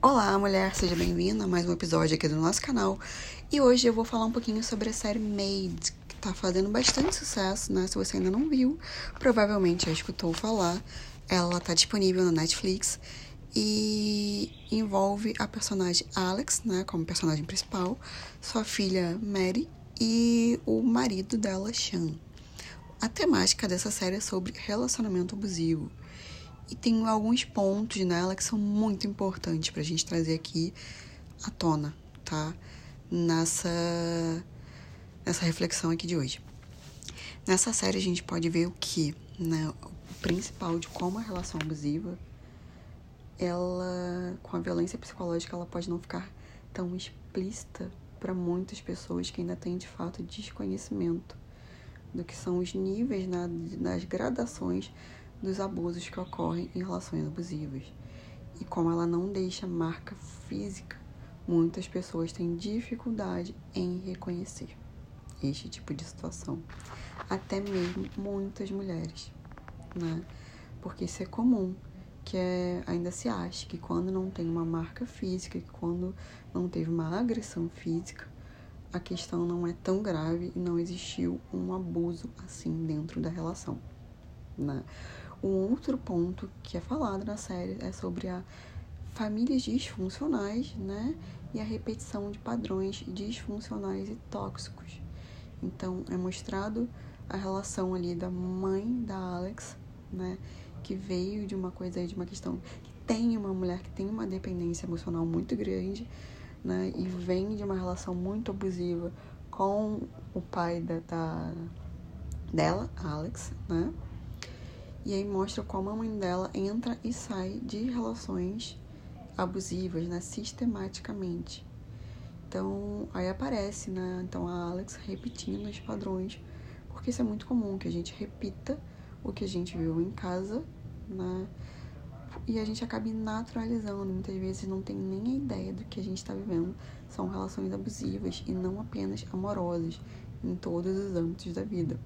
Olá, mulher, seja bem-vinda a mais um episódio aqui do nosso canal. E hoje eu vou falar um pouquinho sobre a série Made, que tá fazendo bastante sucesso, né? Se você ainda não viu, provavelmente já escutou falar. Ela tá disponível na Netflix e envolve a personagem Alex, né, como personagem principal, sua filha Mary e o marido dela, Sean. A temática dessa série é sobre relacionamento abusivo. E tem alguns pontos nela que são muito importantes pra gente trazer aqui à tona, tá? Nessa, nessa reflexão aqui de hoje. Nessa série a gente pode ver o que, né? O principal de como a relação abusiva, ela, com a violência psicológica, ela pode não ficar tão explícita para muitas pessoas que ainda têm de fato desconhecimento do que são os níveis né, nas gradações dos abusos que ocorrem em relações abusivas. E como ela não deixa marca física, muitas pessoas têm dificuldade em reconhecer este tipo de situação. Até mesmo muitas mulheres, né? Porque isso é comum, que é, ainda se acha que quando não tem uma marca física, que quando não teve uma agressão física, a questão não é tão grave e não existiu um abuso assim dentro da relação. Né? Um outro ponto que é falado na série é sobre a famílias disfuncionais, né? E a repetição de padrões disfuncionais e tóxicos. Então, é mostrado a relação ali da mãe da Alex, né? Que veio de uma coisa, de uma questão que tem uma mulher que tem uma dependência emocional muito grande, né? E vem de uma relação muito abusiva com o pai da, da dela, Alex, né? E aí mostra como a mãe dela entra e sai de relações abusivas, né, sistematicamente. Então, aí aparece, né, então a Alex repetindo os padrões, porque isso é muito comum que a gente repita o que a gente viu em casa, né? E a gente acaba naturalizando, muitas vezes não tem nem a ideia do que a gente está vivendo. São relações abusivas e não apenas amorosas, em todos os âmbitos da vida.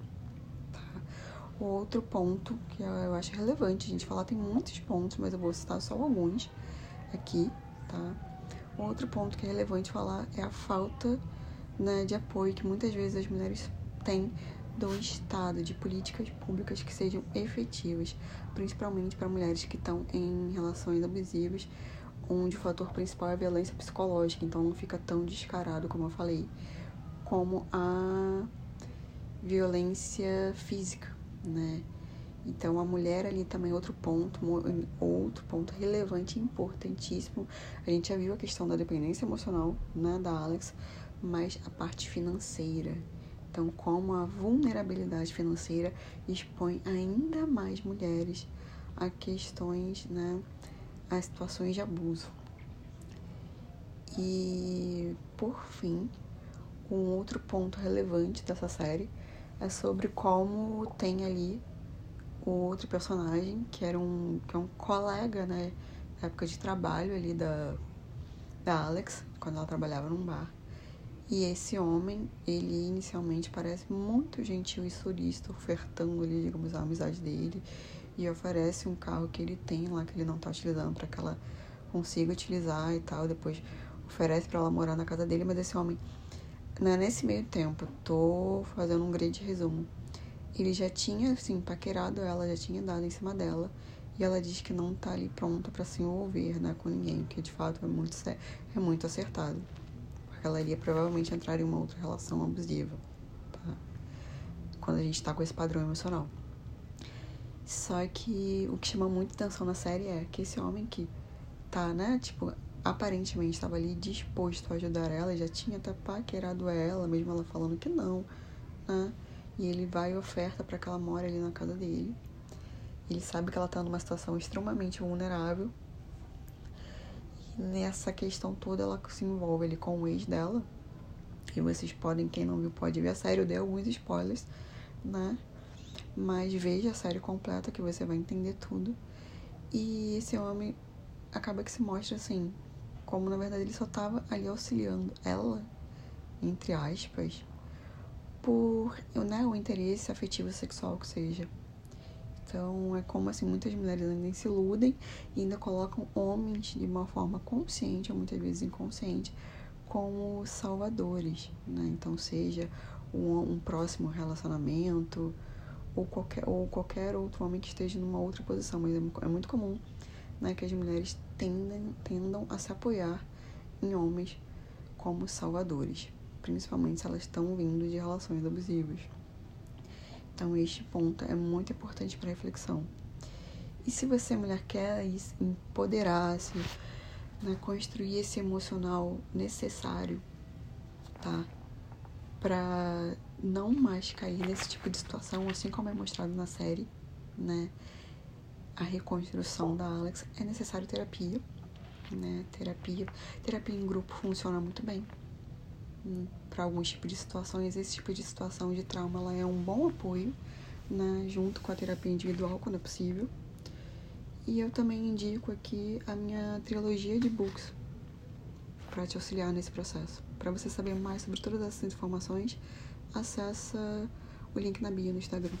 O outro ponto que eu acho relevante a gente falar, tem muitos pontos, mas eu vou citar só alguns aqui, tá? O outro ponto que é relevante falar é a falta né, de apoio que muitas vezes as mulheres têm do Estado, de políticas públicas que sejam efetivas, principalmente para mulheres que estão em relações abusivas, onde o fator principal é a violência psicológica, então não fica tão descarado, como eu falei, como a violência física né? Então a mulher ali também outro ponto, outro ponto relevante, importantíssimo. A gente já viu a questão da dependência emocional, né, da Alex, mas a parte financeira. Então, como a vulnerabilidade financeira expõe ainda mais mulheres a questões, né, a situações de abuso. E, por fim, um outro ponto relevante dessa série é sobre como tem ali o outro personagem, que era um, que é um colega, né, na época de trabalho ali da, da Alex, quando ela trabalhava num bar. E esse homem, ele inicialmente parece muito gentil e surista, ofertando ali, digamos, a amizade dele. E oferece um carro que ele tem lá, que ele não tá utilizando, para que ela consiga utilizar e tal. Depois oferece para ela morar na casa dele, mas esse homem né, nesse meio tempo, tô fazendo um grande resumo. Ele já tinha, assim, paquerado ela, já tinha dado em cima dela. E ela diz que não tá ali pronta para se envolver, né, com ninguém, que de fato é muito, é muito acertado. Porque ela iria provavelmente entrar em uma outra relação abusiva, tá? Quando a gente tá com esse padrão emocional. Só que o que chama muito atenção na série é que esse homem que tá, né, tipo, aparentemente estava ali disposto a ajudar ela, já tinha até paquerado ela, mesmo ela falando que não, né? E ele vai e oferta para que ela more ali na casa dele. Ele sabe que ela tá numa situação extremamente vulnerável. E nessa questão toda ela se envolve ali com o ex dela. E vocês podem, quem não viu, pode ver a série. Eu dei alguns spoilers, né? Mas veja a série completa que você vai entender tudo. E esse homem acaba que se mostra assim, como na verdade ele só estava ali auxiliando ela, entre aspas, por né, o interesse afetivo sexual que seja. Então é como assim muitas mulheres ainda se iludem e ainda colocam homens de uma forma consciente ou muitas vezes inconsciente como salvadores, né? Então seja um, um próximo relacionamento ou qualquer ou qualquer outro homem que esteja numa outra posição, mas é, é muito comum, né, que as mulheres tendem, tendam a se apoiar em homens como salvadores, principalmente se elas estão vindo de relações abusivas. Então, este ponto é muito importante para reflexão. E se você, mulher, quer empoderar-se, né, construir esse emocional necessário, tá? Para não mais cair nesse tipo de situação, assim como é mostrado na série, né? A reconstrução da Alex é necessário terapia, né? Terapia, terapia em grupo funciona muito bem, para alguns tipos de situações. Esse tipo de situação de trauma ela é um bom apoio, né, junto com a terapia individual, quando é possível. E eu também indico aqui a minha trilogia de books para te auxiliar nesse processo. Para você saber mais sobre todas essas informações, acessa o link na bio no Instagram.